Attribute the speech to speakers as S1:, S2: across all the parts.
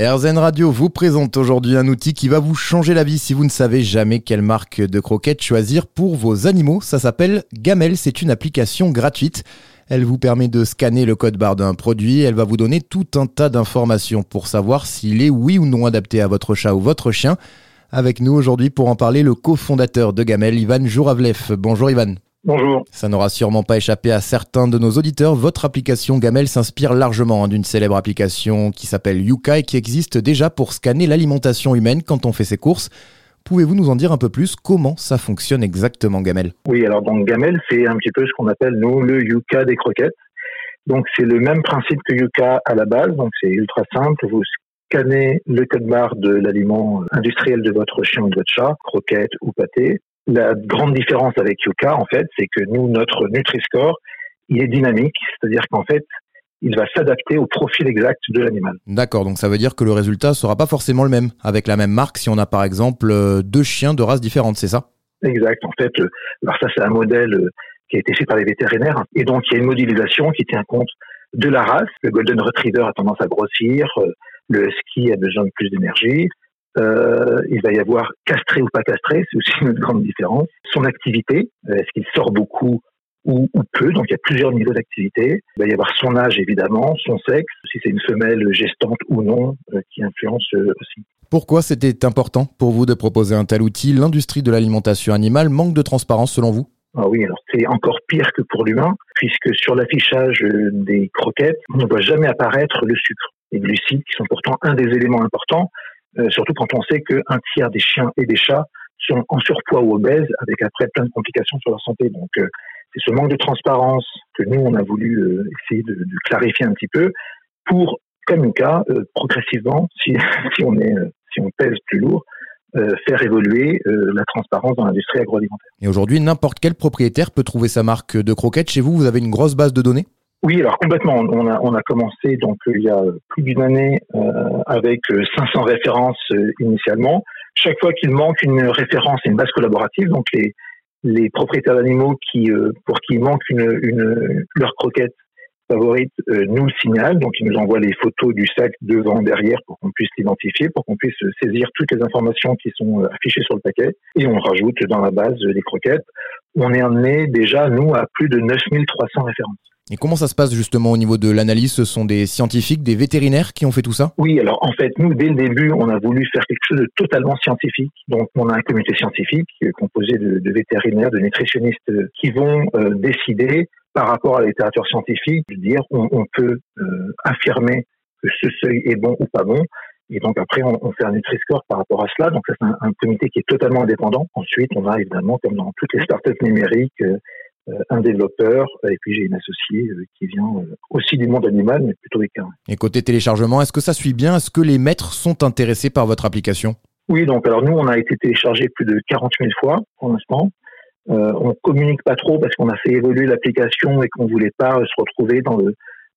S1: RZN Radio vous présente aujourd'hui un outil qui va vous changer la vie si vous ne savez jamais quelle marque de croquettes choisir pour vos animaux. Ça s'appelle Gamel, c'est une application gratuite. Elle vous permet de scanner le code barre d'un produit, elle va vous donner tout un tas d'informations pour savoir s'il est oui ou non adapté à votre chat ou votre chien. Avec nous aujourd'hui pour en parler le cofondateur de Gamel, Ivan Jouravlev. Bonjour Ivan.
S2: Bonjour.
S1: Ça n'aura sûrement pas échappé à certains de nos auditeurs. Votre application Gamel s'inspire largement hein, d'une célèbre application qui s'appelle Yuka et qui existe déjà pour scanner l'alimentation humaine quand on fait ses courses. Pouvez-vous nous en dire un peu plus? Comment ça fonctionne exactement Gamel?
S2: Oui, alors donc Gamel, c'est un petit peu ce qu'on appelle nous le Yuka des croquettes. Donc c'est le même principe que Yuka à la base, donc c'est ultra simple. Vous scannez le code barre de l'aliment industriel de votre chien ou de votre chat, croquette ou pâté. La grande différence avec Yuka, en fait, c'est que nous, notre Nutri-Score, il est dynamique, c'est-à-dire qu'en fait, il va s'adapter au profil exact de l'animal.
S1: D'accord, donc ça veut dire que le résultat sera pas forcément le même avec la même marque si on a par exemple euh, deux chiens de races différentes, c'est ça?
S2: Exact. En fait, euh, alors ça c'est un modèle euh, qui a été fait par les vétérinaires et donc il y a une modélisation qui tient compte de la race. Le Golden Retriever a tendance à grossir, le Husky a besoin de plus d'énergie, euh, il va y avoir castré ou pas castré, c'est aussi une grande différence. Son activité, euh, est-ce qu'il sort beaucoup ou, ou, peu, donc il y a plusieurs niveaux d'activité. Il va y avoir son âge évidemment, son sexe, si c'est une femelle gestante ou non, euh, qui influence euh, aussi.
S1: Pourquoi c'était important pour vous de proposer un tel outil? L'industrie de l'alimentation animale manque de transparence selon vous?
S2: Ah oui, alors c'est encore pire que pour l'humain, puisque sur l'affichage des croquettes, on ne voit jamais apparaître le sucre. Les glucides, qui sont pourtant un des éléments importants, euh, surtout quand on sait qu'un tiers des chiens et des chats sont en surpoids ou obèses, avec après plein de complications sur leur santé. Donc, euh, c'est ce manque de transparence que nous, on a voulu euh, essayer de, clarifier un petit peu pour, comme cas, progressivement, si, si, on est, si on pèse plus lourd, faire évoluer la transparence dans l'industrie agroalimentaire.
S1: Et aujourd'hui, n'importe quel propriétaire peut trouver sa marque de croquettes. Chez vous, vous avez une grosse base de données?
S2: Oui, alors complètement. On a, on a commencé donc il y a plus d'une année euh, avec 500 références euh, initialement. Chaque fois qu'il manque une référence et une base collaborative, donc les, les propriétaires d'animaux qui euh, pour qui manque une, une leur croquette favorite euh, nous le signalent, donc ils nous envoient les photos du sac devant, derrière pour qu'on puisse l'identifier, pour qu'on puisse saisir toutes les informations qui sont affichées sur le paquet et on rajoute dans la base des croquettes. On est amené déjà nous à plus de 9300 références.
S1: Et comment ça se passe justement au niveau de l'analyse? Ce sont des scientifiques, des vétérinaires qui ont fait tout ça?
S2: Oui, alors en fait, nous, dès le début, on a voulu faire quelque chose de totalement scientifique. Donc, on a un comité scientifique composé de, vétérinaires, de nutritionnistes qui vont euh, décider par rapport à la littérature scientifique, de dire on, peut euh, affirmer que ce seuil est bon ou pas bon. Et donc après, on, fait un Nutri-Score par rapport à cela. Donc ça, c'est un, comité qui est totalement indépendant. Ensuite, on a évidemment, comme dans toutes les startups numériques, euh, euh, un développeur, et puis j'ai une associée euh, qui vient euh, aussi du monde animal, mais plutôt des carrés.
S1: Et côté téléchargement, est-ce que ça suit bien? Est-ce que les maîtres sont intéressés par votre application?
S2: Oui, donc alors nous, on a été téléchargé plus de 40 000 fois pour l'instant. Euh, on communique pas trop parce qu'on a fait évoluer l'application et qu'on voulait pas se retrouver dans le,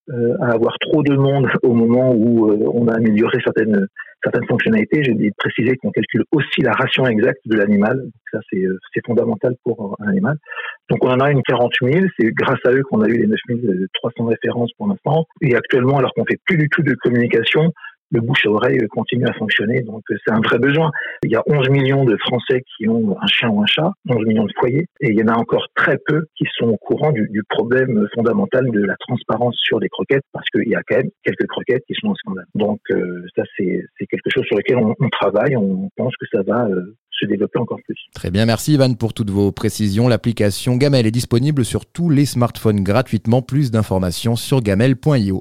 S2: euh, à avoir trop de monde au moment où euh, on a amélioré certaines certaines fonctionnalités. J'ai dit préciser qu'on calcule aussi la ration exacte de l'animal. Ça, c'est, c'est fondamental pour un animal. Donc on en a une 40 000, c'est grâce à eux qu'on a eu les 9 300 références pour l'instant. Et actuellement, alors qu'on fait plus du tout de communication, le bouche à oreille continue à fonctionner. Donc c'est un vrai besoin. Il y a 11 millions de Français qui ont un chien ou un chat, 11 millions de foyers, et il y en a encore très peu qui sont au courant du, problème fondamental de la transparence sur les croquettes, parce qu'il y a quand même quelques croquettes qui sont en scandale. Donc euh, ça c'est quelque chose sur lequel on, on, travaille, on pense que ça va euh, se développer encore plus.
S1: Très bien, merci Ivan pour toutes vos précisions. L'application Gamel est disponible sur tous les smartphones gratuitement. Plus d'informations sur gamel.io.